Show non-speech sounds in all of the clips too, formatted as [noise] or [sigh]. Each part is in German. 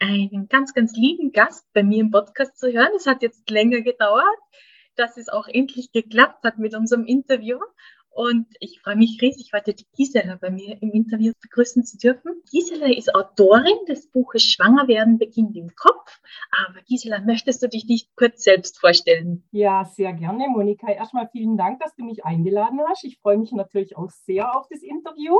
einen ganz, ganz lieben Gast bei mir im Podcast zu hören. Es hat jetzt länger gedauert, dass es auch endlich geklappt hat mit unserem Interview. Und ich freue mich riesig, heute die Gisela bei mir im Interview begrüßen zu dürfen. Gisela ist Autorin des Buches Schwanger werden beginnt im Kopf. Aber Gisela, möchtest du dich nicht kurz selbst vorstellen? Ja, sehr gerne, Monika. Erstmal vielen Dank, dass du mich eingeladen hast. Ich freue mich natürlich auch sehr auf das Interview.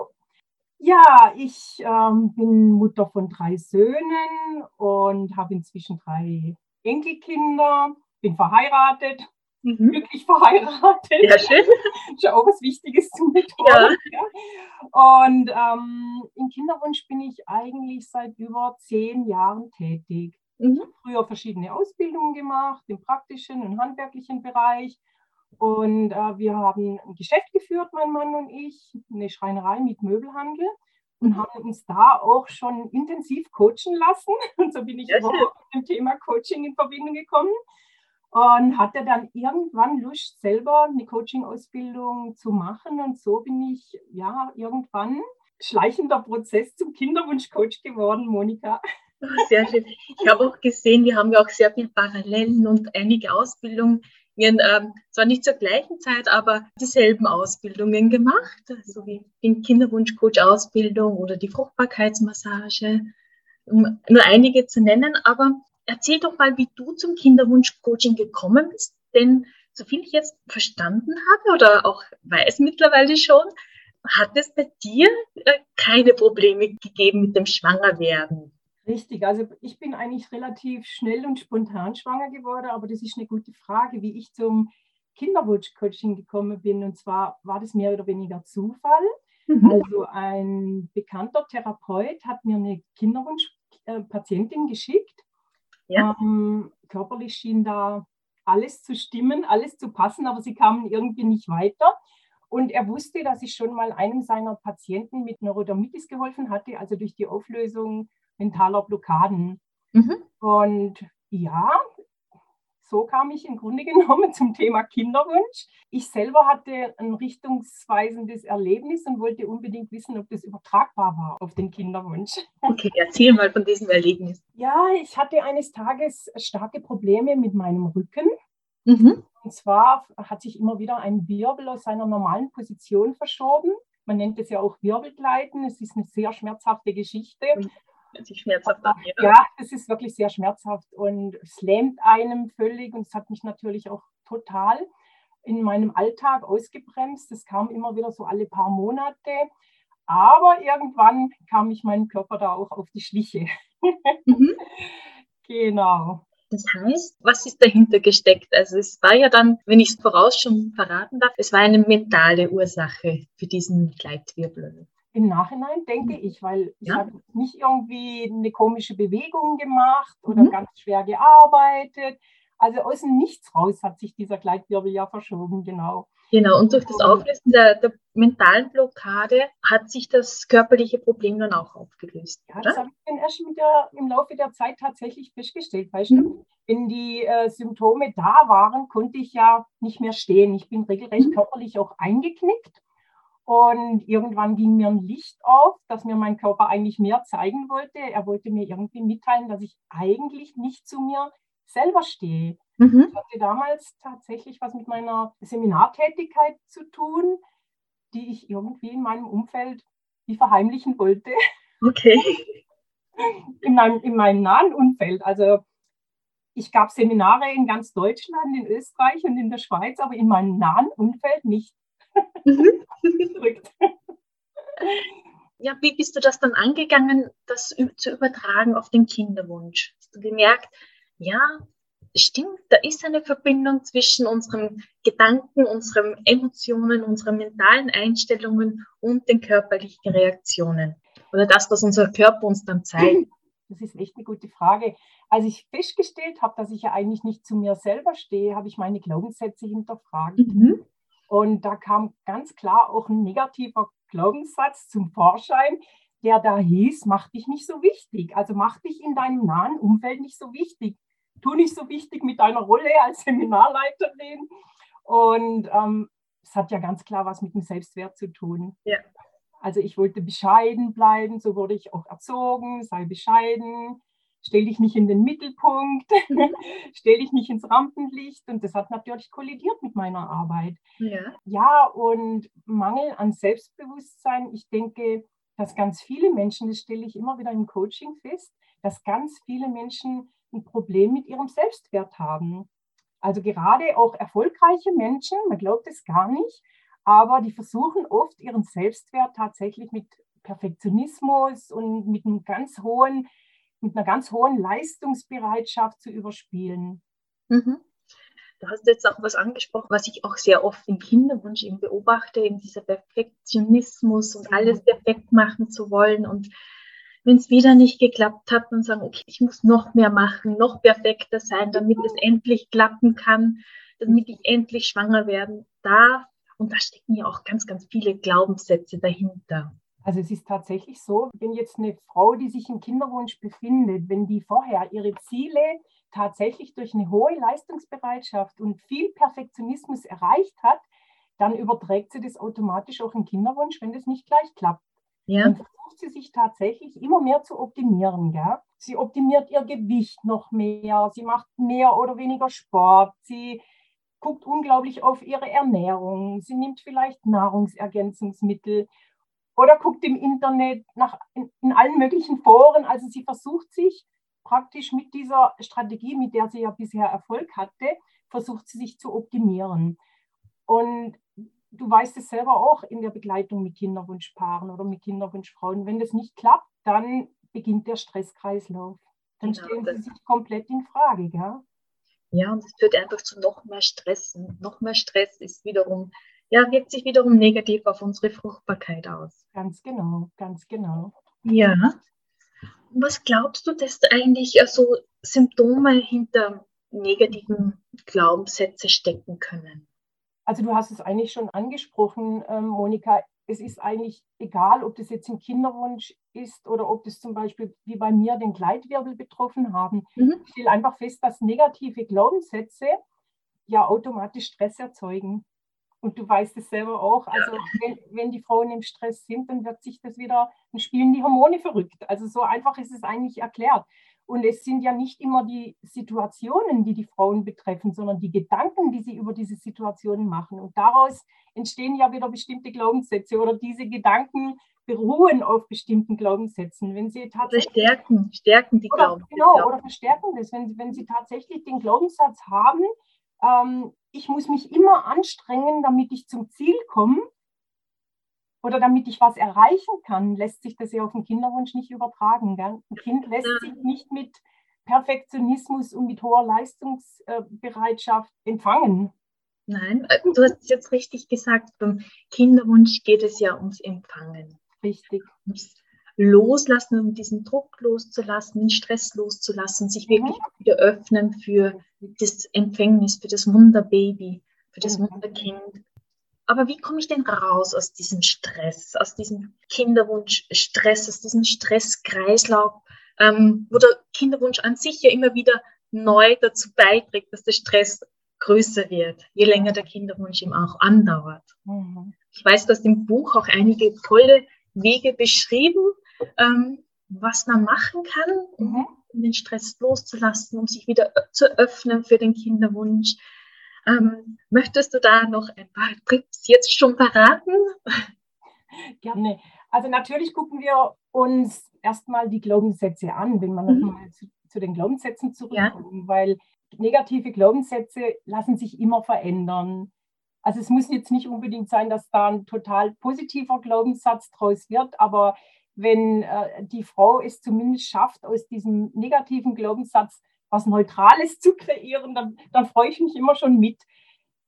Ja, ich ähm, bin Mutter von drei Söhnen und habe inzwischen drei Enkelkinder, bin verheiratet, mhm. glücklich verheiratet. Ja, schön. [laughs] ist ja auch was Wichtiges zu betonen. Ja. Ja. Und ähm, im Kinderwunsch bin ich eigentlich seit über zehn Jahren tätig. Mhm. Ich habe früher verschiedene Ausbildungen gemacht, im praktischen und handwerklichen Bereich und äh, wir haben ein Geschäft geführt, mein Mann und ich, eine Schreinerei mit Möbelhandel und haben uns da auch schon intensiv coachen lassen. [laughs] Und so bin ich auch mit dem Thema Coaching in Verbindung gekommen und hatte dann irgendwann Lust, selber eine Coaching-Ausbildung zu machen. Und so bin ich ja irgendwann schleichender Prozess zum Kinderwunsch-Coach geworden, Monika. Sehr schön. Ich habe auch gesehen, wir haben ja auch sehr viele Parallelen und einige Ausbildungen ihren, ähm, zwar nicht zur gleichen Zeit, aber dieselben Ausbildungen gemacht, so wie die Kinderwunschcoach-Ausbildung oder die Fruchtbarkeitsmassage, um nur einige zu nennen. Aber erzähl doch mal, wie du zum Kinderwunschcoaching gekommen bist, denn soviel ich jetzt verstanden habe oder auch weiß mittlerweile schon, hat es bei dir äh, keine Probleme gegeben mit dem Schwangerwerden. Richtig, also ich bin eigentlich relativ schnell und spontan schwanger geworden, aber das ist eine gute Frage, wie ich zum Kinderwunschcoaching gekommen bin. Und zwar war das mehr oder weniger Zufall. Mhm. Also ein bekannter Therapeut hat mir eine Kinderwunschpatientin geschickt. Ja. Ähm, körperlich schien da alles zu stimmen, alles zu passen, aber sie kamen irgendwie nicht weiter. Und er wusste, dass ich schon mal einem seiner Patienten mit Neurodermitis geholfen hatte, also durch die Auflösung mentaler Blockaden. Mhm. Und ja, so kam ich im Grunde [laughs] genommen zum Thema Kinderwunsch. Ich selber hatte ein richtungsweisendes Erlebnis und wollte unbedingt wissen, ob das übertragbar war auf den Kinderwunsch. Okay, erzähl mal von diesem Erlebnis. Ja, ich hatte eines Tages starke Probleme mit meinem Rücken. Mhm. Und zwar hat sich immer wieder ein Wirbel aus seiner normalen Position verschoben. Man nennt es ja auch Wirbelgleiten. Es ist eine sehr schmerzhafte Geschichte. Mhm sich schmerzhaft an. Ja, es ist wirklich sehr schmerzhaft und es lähmt einem völlig und es hat mich natürlich auch total in meinem Alltag ausgebremst. Es kam immer wieder so alle paar Monate. Aber irgendwann kam ich meinem Körper da auch auf die Schliche. Mhm. [laughs] genau. Das heißt, was ist dahinter gesteckt? Also es war ja dann, wenn ich es voraus schon verraten darf, es war eine mentale Ursache für diesen Gleitwirbel. Im Nachhinein denke mhm. ich, weil ich ja. habe nicht irgendwie eine komische Bewegung gemacht oder mhm. ganz schwer gearbeitet. Also aus dem Nichts raus hat sich dieser Gleitwirbel ja verschoben, genau. Genau, und durch das Auflösen der, der mentalen Blockade hat sich das körperliche Problem dann auch aufgelöst. Ja, oder? das habe ich dann erst mit der, im Laufe der Zeit tatsächlich festgestellt. Weißt mhm. du, wenn die äh, Symptome da waren, konnte ich ja nicht mehr stehen. Ich bin regelrecht mhm. körperlich auch eingeknickt. Und irgendwann ging mir ein Licht auf, dass mir mein Körper eigentlich mehr zeigen wollte. Er wollte mir irgendwie mitteilen, dass ich eigentlich nicht zu mir selber stehe. Mhm. Ich hatte damals tatsächlich was mit meiner Seminartätigkeit zu tun, die ich irgendwie in meinem Umfeld wie verheimlichen wollte. Okay. [laughs] In meinem, in meinem nahen Umfeld. Also ich gab Seminare in ganz Deutschland, in Österreich und in der Schweiz, aber in meinem nahen Umfeld nicht. Mhm. ja, wie bist du das dann angegangen, das zu übertragen auf den Kinderwunsch? Hast du gemerkt, ja, stimmt, da ist eine Verbindung zwischen unseren Gedanken, unseren Emotionen, unseren mentalen Einstellungen und den körperlichen Reaktionen? Oder das, was unser Körper uns dann zeigt? Das ist echt eine gute Frage. Als ich festgestellt habe, dass ich ja eigentlich nicht zu mir selber stehe, habe ich meine Glaubenssätze hinterfragt. Mhm. Und da kam ganz klar auch ein negativer Glaubenssatz zum Vorschein, der da hieß, mach dich nicht so wichtig. Also mach dich in deinem nahen Umfeld nicht so wichtig. Tu nicht so wichtig mit deiner Rolle als Seminarleiterin. Und ähm, es hat ja ganz klar was mit dem Selbstwert zu tun. Ja. Also ich wollte bescheiden bleiben, so wurde ich auch erzogen, sei bescheiden, stell dich nicht in den Mittelpunkt, [laughs] stell dich nicht ins Rampenlicht. Und das hat natürlich kollidiert mit meiner Arbeit. Ja. ja, und Mangel an Selbstbewusstsein. Ich denke, dass ganz viele Menschen, das stelle ich immer wieder im Coaching fest, dass ganz viele Menschen ein Problem mit ihrem Selbstwert haben. Also gerade auch erfolgreiche Menschen, man glaubt es gar nicht, aber die versuchen oft ihren Selbstwert tatsächlich mit Perfektionismus und mit einem ganz hohen mit einer ganz hohen Leistungsbereitschaft zu überspielen. Mhm. Du hast jetzt auch was angesprochen, was ich auch sehr oft im Kinderwunsch eben beobachte, eben dieser Perfektionismus und alles perfekt machen zu wollen. Und wenn es wieder nicht geklappt hat, dann sagen, okay, ich muss noch mehr machen, noch perfekter sein, damit es endlich klappen kann, damit ich endlich schwanger werden darf. Und da stecken ja auch ganz, ganz viele Glaubenssätze dahinter. Also es ist tatsächlich so, wenn jetzt eine Frau, die sich im Kinderwunsch befindet, wenn die vorher ihre Ziele tatsächlich durch eine hohe Leistungsbereitschaft und viel Perfektionismus erreicht hat, dann überträgt sie das automatisch auch im Kinderwunsch, wenn das nicht gleich klappt. Ja. Dann versucht sie sich tatsächlich immer mehr zu optimieren. Gell? Sie optimiert ihr Gewicht noch mehr, sie macht mehr oder weniger Sport, sie guckt unglaublich auf ihre Ernährung, sie nimmt vielleicht Nahrungsergänzungsmittel oder guckt im Internet nach, in, in allen möglichen Foren. Also sie versucht sich praktisch mit dieser Strategie, mit der sie ja bisher Erfolg hatte, versucht sie sich zu optimieren. Und du weißt es selber auch in der Begleitung mit Kinderwunschpaaren oder mit Kinderwunschfrauen. Wenn das nicht klappt, dann beginnt der Stresskreislauf. Dann genau, stellen sie sich komplett in Frage. Gell? Ja, und es führt einfach zu noch mehr Stress. Und noch mehr Stress ist wiederum ja, wirkt sich wiederum negativ auf unsere Fruchtbarkeit aus. Ganz genau, ganz genau. Ja. Was glaubst du, dass eigentlich so Symptome hinter negativen Glaubenssätze stecken können? Also du hast es eigentlich schon angesprochen, ähm, Monika. Es ist eigentlich egal, ob das jetzt im Kinderwunsch ist oder ob das zum Beispiel wie bei mir den Gleitwirbel betroffen haben. Mhm. Ich stelle einfach fest, dass negative Glaubenssätze ja automatisch Stress erzeugen. Und du weißt es selber auch, also wenn, wenn die Frauen im Stress sind, dann wird sich das wieder, dann spielen die Hormone verrückt. Also so einfach ist es eigentlich erklärt. Und es sind ja nicht immer die Situationen, die die Frauen betreffen, sondern die Gedanken, die sie über diese Situationen machen. Und daraus entstehen ja wieder bestimmte Glaubenssätze oder diese Gedanken beruhen auf bestimmten Glaubenssätzen. Wenn sie tatsächlich stärken, stärken die Glaubenssätze. Genau, oder verstärken das. Wenn, wenn sie tatsächlich den Glaubenssatz haben, ähm, ich muss mich immer anstrengen, damit ich zum Ziel komme oder damit ich was erreichen kann, lässt sich das ja auf den Kinderwunsch nicht übertragen. Gell? Ein Kind lässt sich nicht mit Perfektionismus und mit hoher Leistungsbereitschaft empfangen. Nein, äh, du hast es jetzt richtig gesagt, beim Kinderwunsch geht es ja ums Empfangen. Richtig. Ums Loslassen, um diesen Druck loszulassen, den Stress loszulassen, sich wirklich mhm. wieder öffnen für das Empfängnis, für das Wunderbaby, für das mhm. Wunderkind. Aber wie komme ich denn raus aus diesem Stress, aus diesem Kinderwunsch-Stress, aus diesem Stresskreislauf, ähm, wo der Kinderwunsch an sich ja immer wieder neu dazu beiträgt, dass der Stress größer wird, je länger der Kinderwunsch ihm auch andauert. Mhm. Ich weiß, dass im Buch auch einige tolle Wege beschrieben, ähm, was man machen kann, mhm. um den Stress loszulassen, um sich wieder zu öffnen für den Kinderwunsch. Ähm, möchtest du da noch ein paar Tipps jetzt schon verraten? [laughs] Gerne. Also natürlich gucken wir uns erstmal die Glaubenssätze an, wenn man mhm. nochmal zu, zu, den Glaubenssätzen zurückkommt, ja. weil negative Glaubenssätze lassen sich immer verändern. Also es muss jetzt nicht unbedingt sein, dass da ein total positiver Glaubenssatz draus wird, aber wenn äh, die Frau es zumindest schafft, aus diesem negativen Glaubenssatz was Neutrales zu kreieren, dann, dann freue ich mich immer schon mit.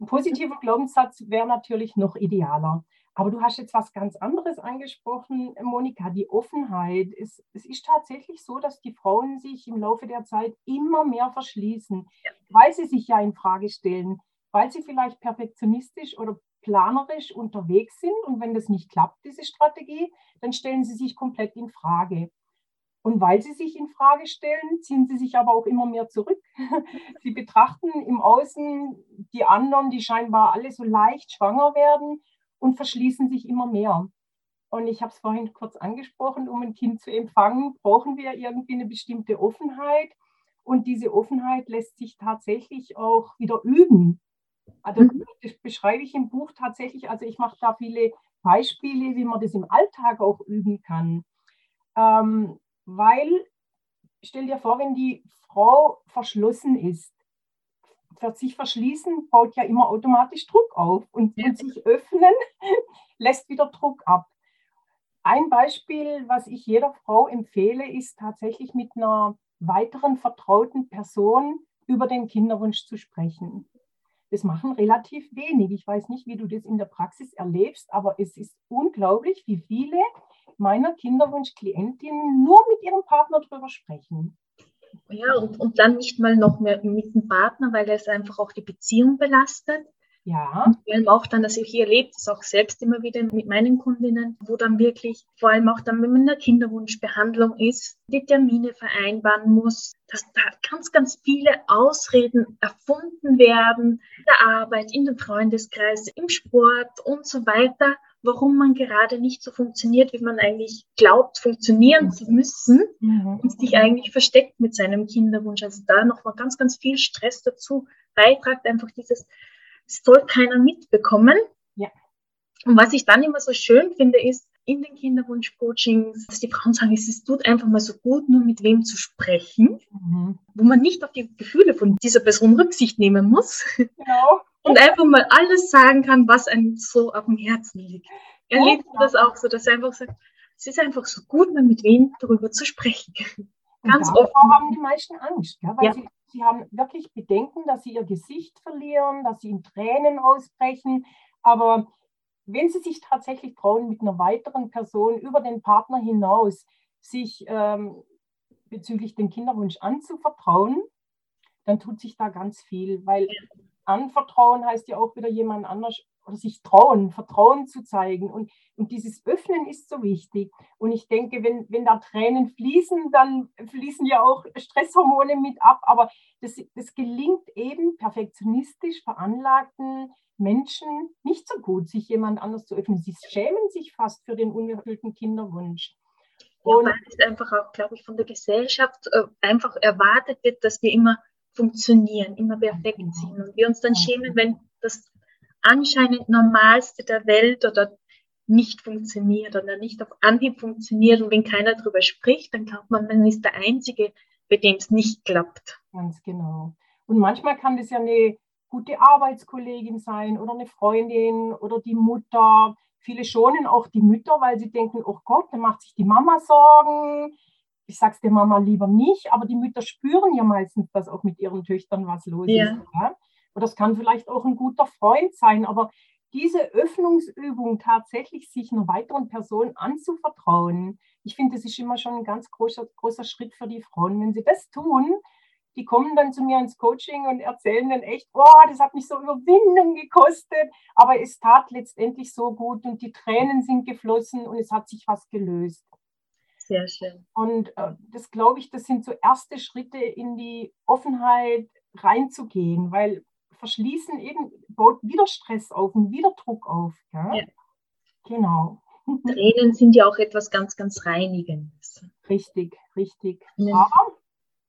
Ein positiver Glaubenssatz wäre natürlich noch idealer. Aber du hast jetzt was ganz anderes angesprochen, Monika, die Offenheit. Es, es, ist tatsächlich so, dass die Frauen sich im Laufe der Zeit immer mehr verschließen, weil sie sich ja in Frage stellen, weil sie vielleicht perfektionistisch oder planerisch unterwegs sind. Und wenn das nicht klappt, diese Strategie, dann stellen sie sich komplett in Frage. Und weil sie sich in Frage stellen, ziehen sie sich aber auch immer mehr zurück. [laughs] sie betrachten im Außen die anderen, die scheinbar alle so leicht schwanger werden und verschließen sich immer mehr. Und ich habe es vorhin kurz angesprochen, um ein Kind zu empfangen, brauchen wir irgendwie eine bestimmte Offenheit. Und diese Offenheit lässt sich tatsächlich auch wieder üben. Also mhm. das beschreibe ich im Buch tatsächlich. Also ich mache da viele Beispiele, wie man das im Alltag auch üben kann. Ähm, weil, stell dir vor, wenn die Frau verschlossen ist, wird sich verschließen, baut ja immer automatisch Druck auf und, und sich öffnen [laughs] lässt wieder Druck ab. Ein Beispiel, was ich jeder Frau empfehle, ist tatsächlich mit einer weiteren vertrauten Person über den Kinderwunsch zu sprechen. Das machen relativ wenig. Ich weiß nicht, wie du das in der Praxis erlebst, aber es ist unglaublich, wie viele meiner Kinderwunschklientinnen nur mit ihrem Partner darüber sprechen. Ja, und, und dann nicht mal noch mehr mit dem Partner, weil es einfach auch die Beziehung belastet. Ja. Und vor allem auch dann, dass ich hier erlebe, das auch selbst immer wieder mit meinen Kundinnen, wo dann wirklich, vor allem auch dann, wenn man in der Kinderwunschbehandlung ist, die Termine vereinbaren muss, dass da ganz, ganz viele Ausreden erfunden werden, in der Arbeit, in den Freundeskreis, im Sport und so weiter warum man gerade nicht so funktioniert, wie man eigentlich glaubt, funktionieren zu müssen mhm. und sich eigentlich versteckt mit seinem Kinderwunsch. Also da nochmal ganz, ganz viel Stress dazu beitragt, einfach dieses, es soll keiner mitbekommen. Ja. Und was ich dann immer so schön finde, ist, in den Kinderwunsch-Coachings, dass die Frauen sagen, es tut einfach mal so gut, nur mit wem zu sprechen, mhm. wo man nicht auf die Gefühle von dieser Person Rücksicht nehmen muss. Genau [laughs] und einfach mal alles sagen kann, was einem so auf dem Herzen liegt. Erlebt ja, das auch so, dass er einfach sagt, es ist einfach so gut, mal mit wem darüber zu sprechen. Ganz oft haben die meisten Angst, ja, weil ja. Sie, sie haben wirklich Bedenken, dass sie ihr Gesicht verlieren, dass sie in Tränen ausbrechen. Aber wenn sie sich tatsächlich trauen, mit einer weiteren Person über den Partner hinaus sich ähm, bezüglich dem Kinderwunsch anzuvertrauen, dann tut sich da ganz viel, weil anvertrauen heißt ja auch wieder jemand anders oder sich trauen, Vertrauen zu zeigen. Und, und dieses Öffnen ist so wichtig. Und ich denke, wenn, wenn da Tränen fließen, dann fließen ja auch Stresshormone mit ab. Aber das, das gelingt eben perfektionistisch veranlagten Menschen nicht so gut, sich jemand anders zu öffnen. Sie schämen sich fast für den unerfüllten Kinderwunsch. Und ja, weil es einfach auch, glaube ich, von der Gesellschaft äh, einfach erwartet wird, dass wir immer funktionieren, immer perfekt genau. sind und wir uns dann schämen, wenn das anscheinend Normalste der Welt oder nicht funktioniert oder nicht auf Anhieb funktioniert und wenn keiner darüber spricht, dann glaubt man, man ist der Einzige, bei dem es nicht klappt. Ganz genau. Und manchmal kann das ja eine gute Arbeitskollegin sein oder eine Freundin oder die Mutter. Viele schonen auch die Mütter, weil sie denken, oh Gott, dann macht sich die Mama Sorgen, ich sage es der Mama lieber nicht, aber die Mütter spüren ja meistens, dass auch mit ihren Töchtern was los ja. ist. Ja? Und das kann vielleicht auch ein guter Freund sein, aber diese Öffnungsübung tatsächlich sich einer weiteren Person anzuvertrauen, ich finde, das ist immer schon ein ganz großer, großer Schritt für die Frauen. Wenn sie das tun, die kommen dann zu mir ins Coaching und erzählen dann echt, oh, das hat mich so Überwindung gekostet, aber es tat letztendlich so gut und die Tränen sind geflossen und es hat sich was gelöst. Sehr schön. Und äh, das glaube ich, das sind so erste Schritte in die Offenheit reinzugehen, weil Verschließen eben baut wieder Stress auf und wieder Druck auf. Ja? ja. Genau. Tränen sind ja auch etwas ganz, ganz Reinigendes. Richtig, richtig. Ja. Aber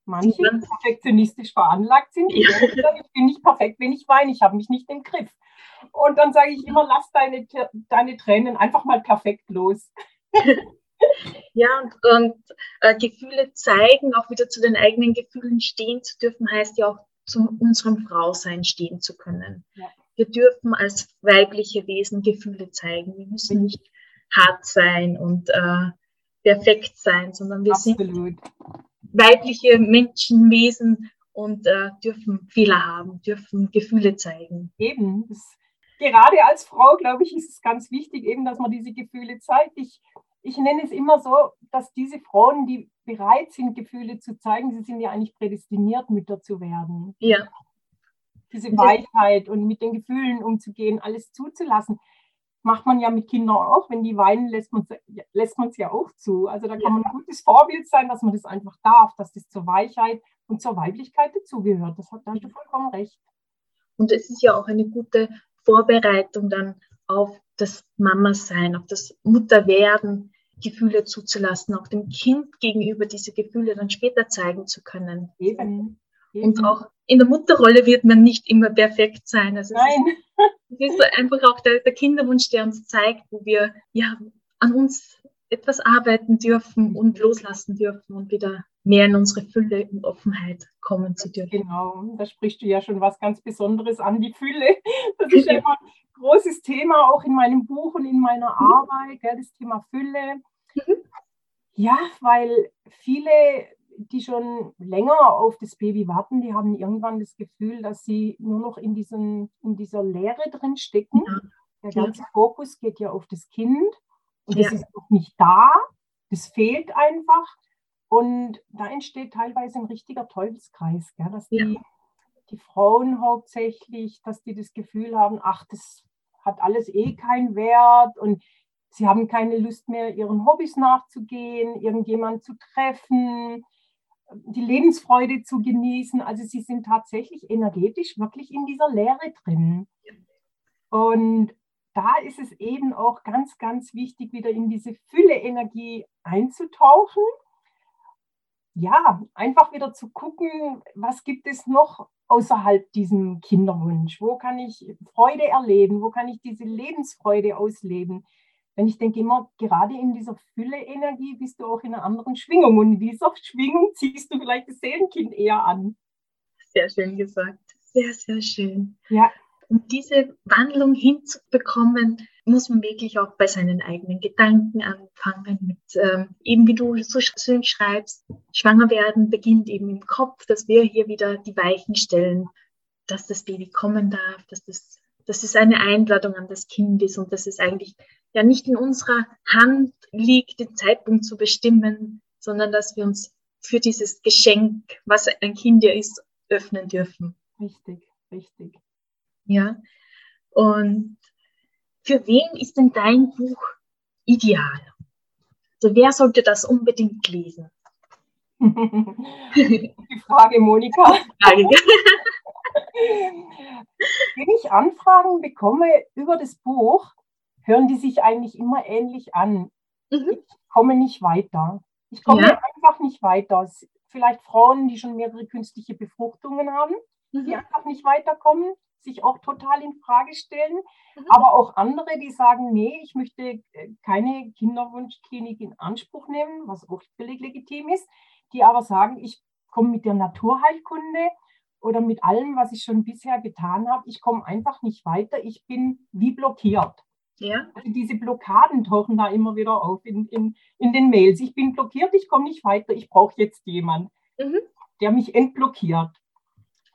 manche, die perfektionistisch veranlagt sind, ja. ich bin nicht perfekt, wenn ich weine, ich habe mich nicht im Griff. Und dann sage ich immer, lass deine, deine Tränen einfach mal perfekt los. [laughs] Ja, und, und äh, Gefühle zeigen, auch wieder zu den eigenen Gefühlen stehen zu dürfen, heißt ja auch zu unserem Frausein stehen zu können. Ja. wir dürfen als weibliche Wesen Gefühle zeigen. Wir müssen mhm. nicht hart sein und äh, perfekt sein, sondern wir Absolut. sind weibliche Menschenwesen und äh, dürfen Fehler haben, dürfen Gefühle zeigen. Eben. Das, gerade als Frau, glaube ich, ist es ganz wichtig, eben, dass man diese Gefühle zeigt. Ich, ich nenne es immer so, dass diese Frauen, die bereit sind, Gefühle zu zeigen, sie sind ja eigentlich prädestiniert, Mütter zu werden. Ja. Diese Weichheit und mit den Gefühlen umzugehen, alles zuzulassen macht man ja mit Kindern auch. Wenn die weinen, lässt man es ja auch zu. Also da kann man ein gutes Vorbild sein, dass man das einfach darf, dass das zur Weichheit und zur Weiblichkeit dazugehört. Das hat, da hast du vollkommen recht. Und es ist ja auch eine gute Vorbereitung dann auf das Mama-Sein, auf das Mutterwerden, Gefühle zuzulassen, auch dem Kind gegenüber diese Gefühle dann später zeigen zu können. Eben. Eben. Und auch in der Mutterrolle wird man nicht immer perfekt sein. Also Nein. Es ist, es ist einfach auch der, der Kinderwunsch, der uns zeigt, wo wir ja an uns etwas arbeiten dürfen und loslassen dürfen und wieder mehr in unsere Fülle und Offenheit kommen zu dürfen. Genau, da sprichst du ja schon was ganz Besonderes an, die Fülle. Das ist ja immer ein großes Thema, auch in meinem Buch und in meiner mhm. Arbeit, gell, das Thema Fülle. Mhm. Ja, weil viele, die schon länger auf das Baby warten, die haben irgendwann das Gefühl, dass sie nur noch in, diesen, in dieser Leere drin stecken. Ja. Der ganze ja. Fokus geht ja auf das Kind und das ist noch nicht da. Das fehlt einfach. Und da entsteht teilweise ein richtiger Teufelskreis, gell? dass die, ja. die Frauen hauptsächlich, dass die das Gefühl haben, ach, das hat alles eh keinen Wert und sie haben keine Lust mehr, ihren Hobbys nachzugehen, irgendjemanden zu treffen, die Lebensfreude zu genießen. Also sie sind tatsächlich energetisch wirklich in dieser Leere drin. Und da ist es eben auch ganz, ganz wichtig, wieder in diese Fülle-Energie einzutauchen ja, einfach wieder zu gucken, was gibt es noch außerhalb diesem Kinderwunsch? Wo kann ich Freude erleben? Wo kann ich diese Lebensfreude ausleben? Denn ich denke immer, gerade in dieser Fülle-Energie bist du auch in einer anderen Schwingung. Und in dieser Schwingung ziehst du vielleicht das Seelenkind eher an. Sehr schön gesagt. Sehr, sehr schön. Ja. Um diese Wandlung hinzubekommen, muss man wirklich auch bei seinen eigenen Gedanken anfangen. Mit ähm, eben wie du so schön schreibst, schwanger werden beginnt eben im Kopf, dass wir hier wieder die Weichen stellen, dass das Baby kommen darf, dass das, dass es eine Einladung an das Kind ist und dass es eigentlich ja nicht in unserer Hand liegt, den Zeitpunkt zu bestimmen, sondern dass wir uns für dieses Geschenk, was ein Kind ja ist, öffnen dürfen. Richtig, richtig. Ja. Und für wen ist denn dein Buch ideal? Also wer sollte das unbedingt lesen? [laughs] [laughs] Die Frage, Monika. Frage. Wenn ich Anfragen bekomme über das Buch, hören die sich eigentlich immer ähnlich an. Mhm. Ich komme nicht weiter. Ich komme ja. einfach nicht weiter. Vielleicht Frauen, die schon mehrere künstliche Befruchtungen haben, mhm. die einfach nicht weiterkommen sich auch total in Frage stellen, mhm. aber auch andere, die sagen, nee, ich möchte äh, keine Kinderwunschklinik in Anspruch nehmen, was auch völlig legitim ist, die aber sagen, ich komme mit der Naturheilkunde oder mit allem, was ich schon bisher getan habe, ich komme einfach nicht weiter, ich bin wie blockiert. Ja. Also diese Blockaden tauchen da immer wieder auf in, in, in den Mails. Ich bin blockiert, ich komme nicht weiter, ich brauche jetzt jemanden, mhm. der mich entblockiert.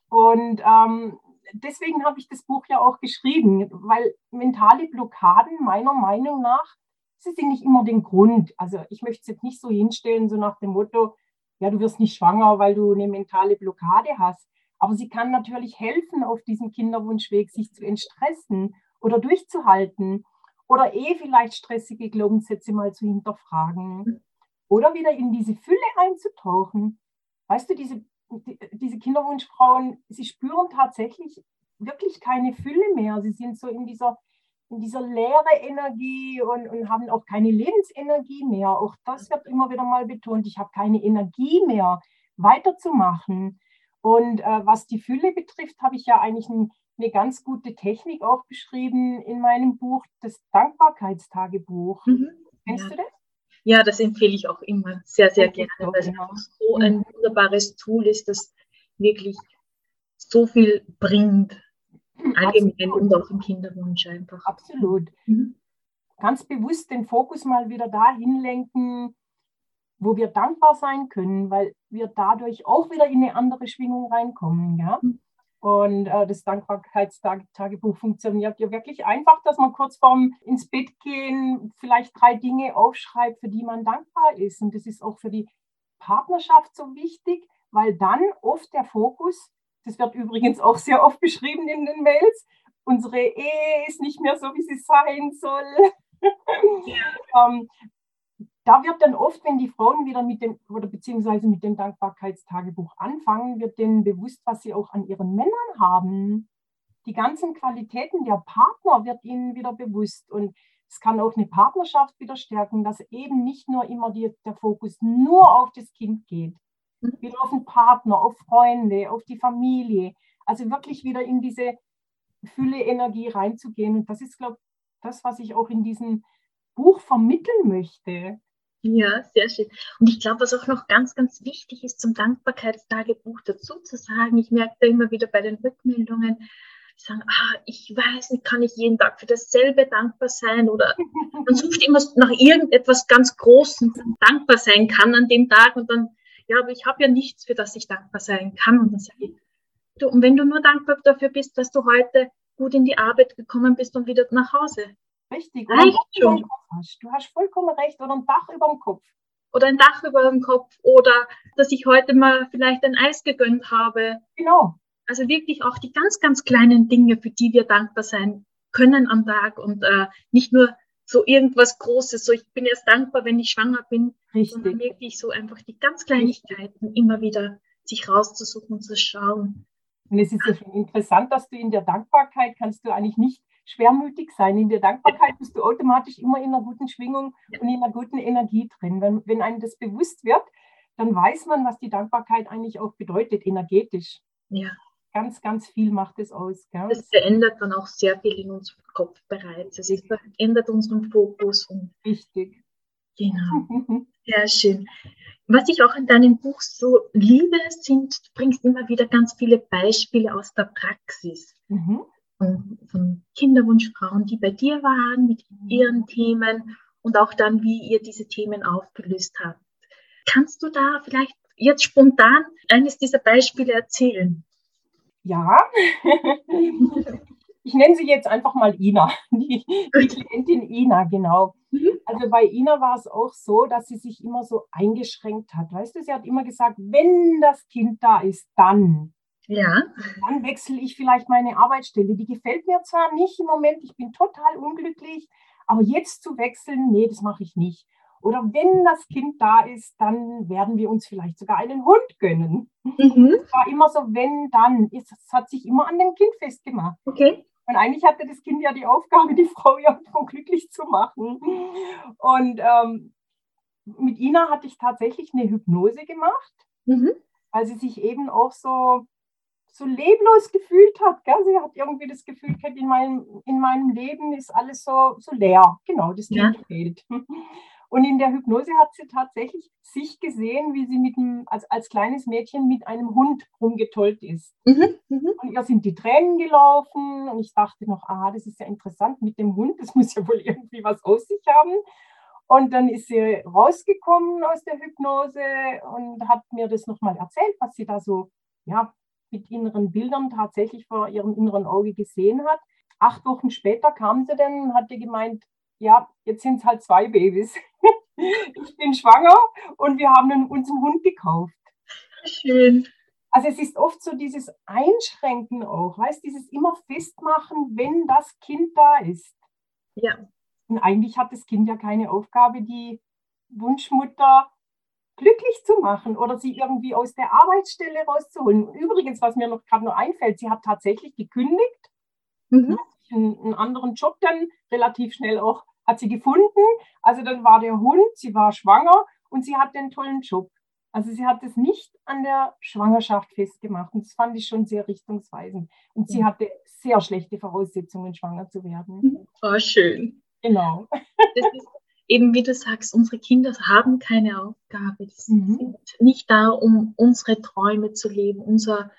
Und ähm, deswegen habe ich das Buch ja auch geschrieben, weil mentale Blockaden meiner Meinung nach, sie sind nicht immer den Grund. Also ich möchte es jetzt nicht so hinstellen, so nach dem Motto, ja, du wirst nicht schwanger, weil du eine mentale Blockade hast. Aber sie kann natürlich helfen, auf diesem Kinderwunschweg sich zu entstressen oder durchzuhalten oder eh vielleicht stressige Glaubenssätze mal zu hinterfragen oder wieder in diese Fülle einzutauchen. Weißt du, diese die, diese Kinderwunschfrauen, sie spüren tatsächlich wirklich keine Fülle mehr. Sie sind so in dieser, in dieser leere Energie und, und haben auch keine Lebensenergie mehr. Auch das wird immer wieder mal betont. Ich habe keine Energie mehr, weiterzumachen. Und äh, was die Fülle betrifft, habe ich ja eigentlich ein, eine ganz gute Technik auch beschrieben in meinem Buch, das Dankbarkeitstagebuch. Mhm. Kennst ja. du das? Ja, das empfehle ich auch immer sehr, sehr gerne, weil es genau. so ein mhm. wunderbares Tool ist, das wirklich so viel bringt. Allgemein Absolut. und auch im Kinderwunsch einfach. Absolut. Mhm. Ganz bewusst den Fokus mal wieder dahin lenken, wo wir dankbar sein können, weil wir dadurch auch wieder in eine andere Schwingung reinkommen. Ja? Mhm. Und äh, das Dankbarkeitstagebuch funktioniert ja wirklich einfach, dass man kurz vorm ins Bett gehen vielleicht drei Dinge aufschreibt, für die man dankbar ist. Und das ist auch für die Partnerschaft so wichtig, weil dann oft der Fokus, das wird übrigens auch sehr oft beschrieben in den Mails, unsere Ehe ist nicht mehr so, wie sie sein soll. [laughs] Ähm, da wird dann oft, wenn die Frauen wieder mit dem oder beziehungsweise mit dem Dankbarkeitstagebuch anfangen, wird denen bewusst, was sie auch an ihren Männern haben. Die ganzen Qualitäten der Partner wird ihnen wieder bewusst und es kann auch eine Partnerschaft wieder stärken, dass eben nicht nur immer die, der Fokus nur auf das Kind geht, mhm. wieder auf den Partner, auf Freunde, auf die Familie. Also wirklich wieder in diese Fülle Energie reinzugehen. Und das ist, glaube ich, das, was ich auch in diesem Buch vermitteln möchte. Ja, sehr schön. Und ich glaube, was auch noch ganz, ganz wichtig ist, zum Dankbarkeitstagebuch dazu zu sagen, ich merke da immer wieder bei den Rückmeldungen, die sagen, ah, ich weiß nicht, kann ich jeden Tag für dasselbe dankbar sein oder [laughs] man sucht immer nach irgendetwas ganz Großem, dankbar sein kann an dem Tag und dann, ja, aber ich habe ja nichts, für das ich dankbar sein kann. Und dann sage ich, du, und wenn du nur dankbar dafür bist, dass du heute gut in die Arbeit gekommen bist und wieder nach Hause, Richtig. Reicht schon. Hast. Du hast vollkommen recht. Oder ein Dach über dem Kopf. Oder ein Dach über dem Kopf. Oder dass ich heute mal vielleicht ein Eis gegönnt habe. Genau. Also wirklich auch die ganz, ganz kleinen Dinge, für die wir dankbar sein können am Tag und äh, nicht nur so irgendwas Großes, so ich bin erst dankbar, wenn ich schwanger bin, Richtig. sondern wirklich so einfach die ganz Kleinigkeiten immer wieder sich rauszusuchen und zu schauen. Und es ist ja schon interessant, dass du in der Dankbarkeit kannst du eigentlich nicht schwermütig sein. In der Dankbarkeit bist du automatisch immer in einer guten Schwingung und in einer guten Energie drin. Wenn, wenn einem das bewusst wird, dann weiß man, was die Dankbarkeit eigentlich auch bedeutet, energetisch. Ja. Ganz, ganz viel macht es aus. Gell? Das verändert dann auch sehr viel in unserem Kopf bereits. Also es verändert unseren Fokus. Und Richtig. Genau. [laughs] Sehr schön. Was ich auch in deinem Buch so liebe, sind, du bringst immer wieder ganz viele Beispiele aus der Praxis. Mhm von, von Kinderwunschfrauen, die bei dir waren mit ihren Themen und auch dann, wie ihr diese Themen aufgelöst habt. Kannst du da vielleicht jetzt spontan eines dieser Beispiele erzählen? Ja, [laughs] ich nenne sie jetzt einfach mal Ina, die, die Klientin Ina, genau. Mhm. Also bei Ina war es auch so, dass sie sich immer so eingeschränkt hat. Weißt du, sie hat immer gesagt, wenn das Kind da ist, dann. Ja. Dann wechsle ich vielleicht meine Arbeitsstelle. Die gefällt mir zwar nicht im Moment, ich bin total unglücklich, aber jetzt zu wechseln, nee, das mache ich nicht. Oder wenn das Kind da ist, dann werden wir uns vielleicht sogar einen Hund gönnen. Mhm. Es war immer so, wenn, dann. Es hat sich immer an dem Kind festgemacht. Okay. Und eigentlich hatte das Kind ja die Aufgabe, die Frau ja [laughs] glücklich zu machen. Und ähm, mit Ina hatte ich tatsächlich eine Hypnose gemacht, mhm. weil sie sich eben auch so so leblos gefühlt hat. Gell? Sie hat irgendwie das Gefühl gehabt, in meinem, in meinem Leben ist alles so, so leer. Genau, das ja. fehlt. [laughs] Und in der Hypnose hat sie tatsächlich sich gesehen, wie sie mit einem, als, als kleines Mädchen mit einem Hund rumgetollt ist. Mhm, mh. Und ihr sind die Tränen gelaufen und ich dachte noch, ah, das ist ja interessant mit dem Hund, das muss ja wohl irgendwie was aus sich haben. Und dann ist sie rausgekommen aus der Hypnose und hat mir das nochmal erzählt, was sie da so ja, mit inneren Bildern tatsächlich vor ihrem inneren Auge gesehen hat. Acht Wochen später kam sie dann und hatte gemeint, ja, jetzt sind es halt zwei Babys. [laughs] ich bin schwanger und wir haben uns einen Hund gekauft. Schön. Also es ist oft so dieses Einschränken auch, weißt, dieses immer festmachen, wenn das Kind da ist. Ja. Und eigentlich hat das Kind ja keine Aufgabe, die Wunschmutter glücklich zu machen oder sie irgendwie aus der Arbeitsstelle rauszuholen. Übrigens, was mir noch gerade noch einfällt, sie hat tatsächlich gekündigt, mhm. einen, einen, anderen Job dann relativ schnell auch hat sie gefunden. Also dann war der Hund, sie war schwanger und sie hat den tollen Job. Also sie hat es nicht an der Schwangerschaft festgemacht und das fand ich schon sehr richtungsweisend. Und sie hatte sehr schlechte Voraussetzungen, schwanger zu werden. Oh, schön. Genau. Das ist eben wie du sagst, unsere Kinder haben keine Aufgabe. Sie mhm. sind nicht da, um unsere Träume zu leben, unser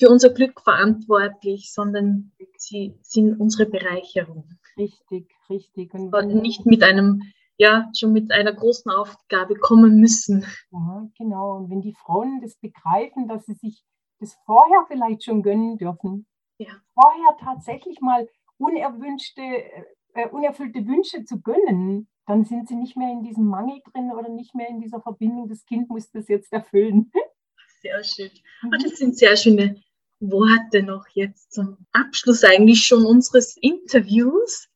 für unser Glück verantwortlich, sondern sie sind unsere Bereicherung. Richtig, richtig. Und, und nicht mit einem, ja, schon mit einer großen Aufgabe kommen müssen. Ja, genau. Und wenn die Frauen das begreifen, dass sie sich das vorher vielleicht schon gönnen dürfen, ja. vorher tatsächlich mal unerwünschte, äh, unerfüllte Wünsche zu gönnen, dann sind sie nicht mehr in diesem Mangel drin oder nicht mehr in dieser Verbindung, das Kind muss das jetzt erfüllen. Sehr schön. Mhm. Das sind sehr schöne Worte noch jetzt zum Abschluss eigentlich schon unseres Interviews.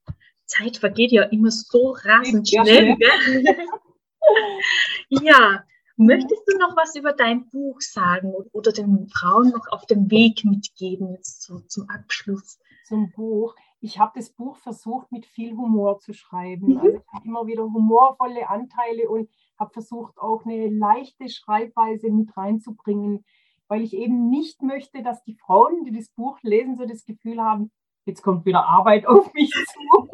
Zeit vergeht ja immer so rasend schnell. [laughs] ja, möchtest du noch was über dein Buch sagen oder den Frauen noch auf dem Weg mitgeben jetzt so zum Abschluss? Zum Buch. Ich habe das Buch versucht mit viel Humor zu schreiben. Mhm. Also ich habe immer wieder humorvolle Anteile und habe versucht auch eine leichte Schreibweise mit reinzubringen weil ich eben nicht möchte, dass die Frauen, die das Buch lesen, so das Gefühl haben, jetzt kommt wieder Arbeit auf mich zu.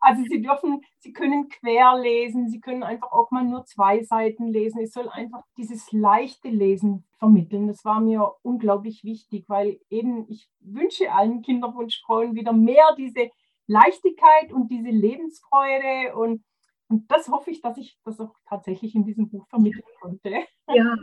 Also sie dürfen, sie können quer lesen, sie können einfach auch mal nur zwei Seiten lesen. Es soll einfach dieses leichte Lesen vermitteln. Das war mir unglaublich wichtig, weil eben ich wünsche allen Kinderwunschfrauen wieder mehr diese Leichtigkeit und diese Lebensfreude und und das hoffe ich, dass ich das auch tatsächlich in diesem Buch vermitteln konnte. Ja,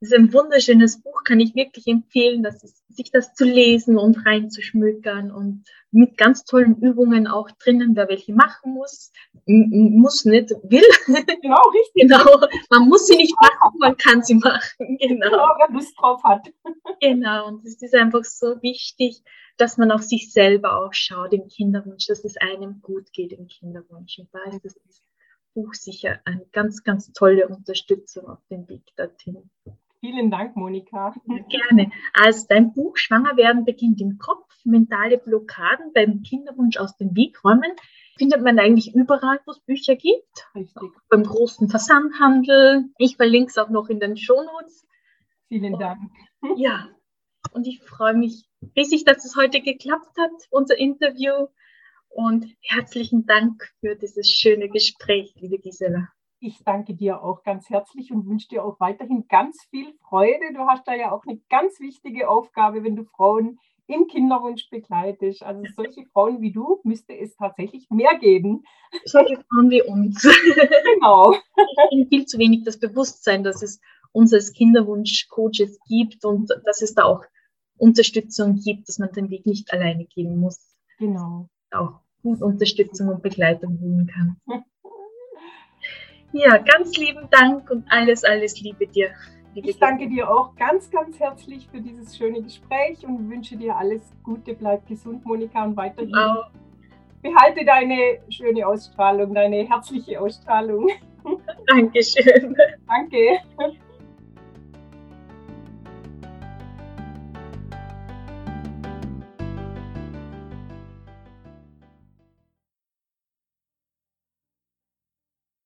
es ist ein wunderschönes Buch, kann ich wirklich empfehlen, dass es, sich das zu lesen und reinzuschmökern und mit ganz tollen Übungen auch drinnen, wer welche machen muss, muss nicht, will. [laughs] Genau, richtig. Genau, man muss sie nicht machen, man kann sie machen. [laughs] Genau, genau wer Lust drauf hat. [laughs] Genau, und es ist einfach so wichtig, dass man auf sich selber auch schaut im Kinderwunsch, dass es einem gut geht im Kinderwunsch. Und da ist es Buch sicher eine ganz, ganz tolle Unterstützung auf dem Weg dorthin. Vielen Dank, Monika. Gerne. Also dein Buch Schwanger werden beginnt im Kopf, mentale Blockaden beim Kinderwunsch aus dem Weg räumen. Findet man eigentlich überall, wo es Bücher gibt. Richtig. Beim großen Versandhandel. Ich verlinke es auch noch in den Shownotes. Vielen Dank. Ja, und ich freue mich riesig, dass es heute geklappt hat, unser Interview. Und herzlichen Dank für dieses schöne Gespräch, liebe Gisela. Ich danke dir auch ganz herzlich und wünsche dir auch weiterhin ganz viel Freude. Du hast da ja auch eine ganz wichtige Aufgabe, wenn du Frauen im Kinderwunsch begleitest. Also solche Frauen wie du müsste es tatsächlich mehr geben. Solche Frauen wie uns. Genau. Ich bin viel zu wenig das Bewusstsein, dass es uns als Kinderwunsch-Coaches gibt und dass es da auch Unterstützung gibt, dass man den Weg nicht alleine gehen muss. Genau auch gut Unterstützung und Begleitung holen kann. Ja, ganz lieben Dank und alles, alles Liebe dir. Liebe ich danke dir auch ganz, ganz herzlich für dieses schöne Gespräch und wünsche dir alles Gute. Bleib gesund, Monika, und weiterhin. Auch. Behalte deine schöne Ausstrahlung, deine herzliche Ausstrahlung. Dankeschön. Danke.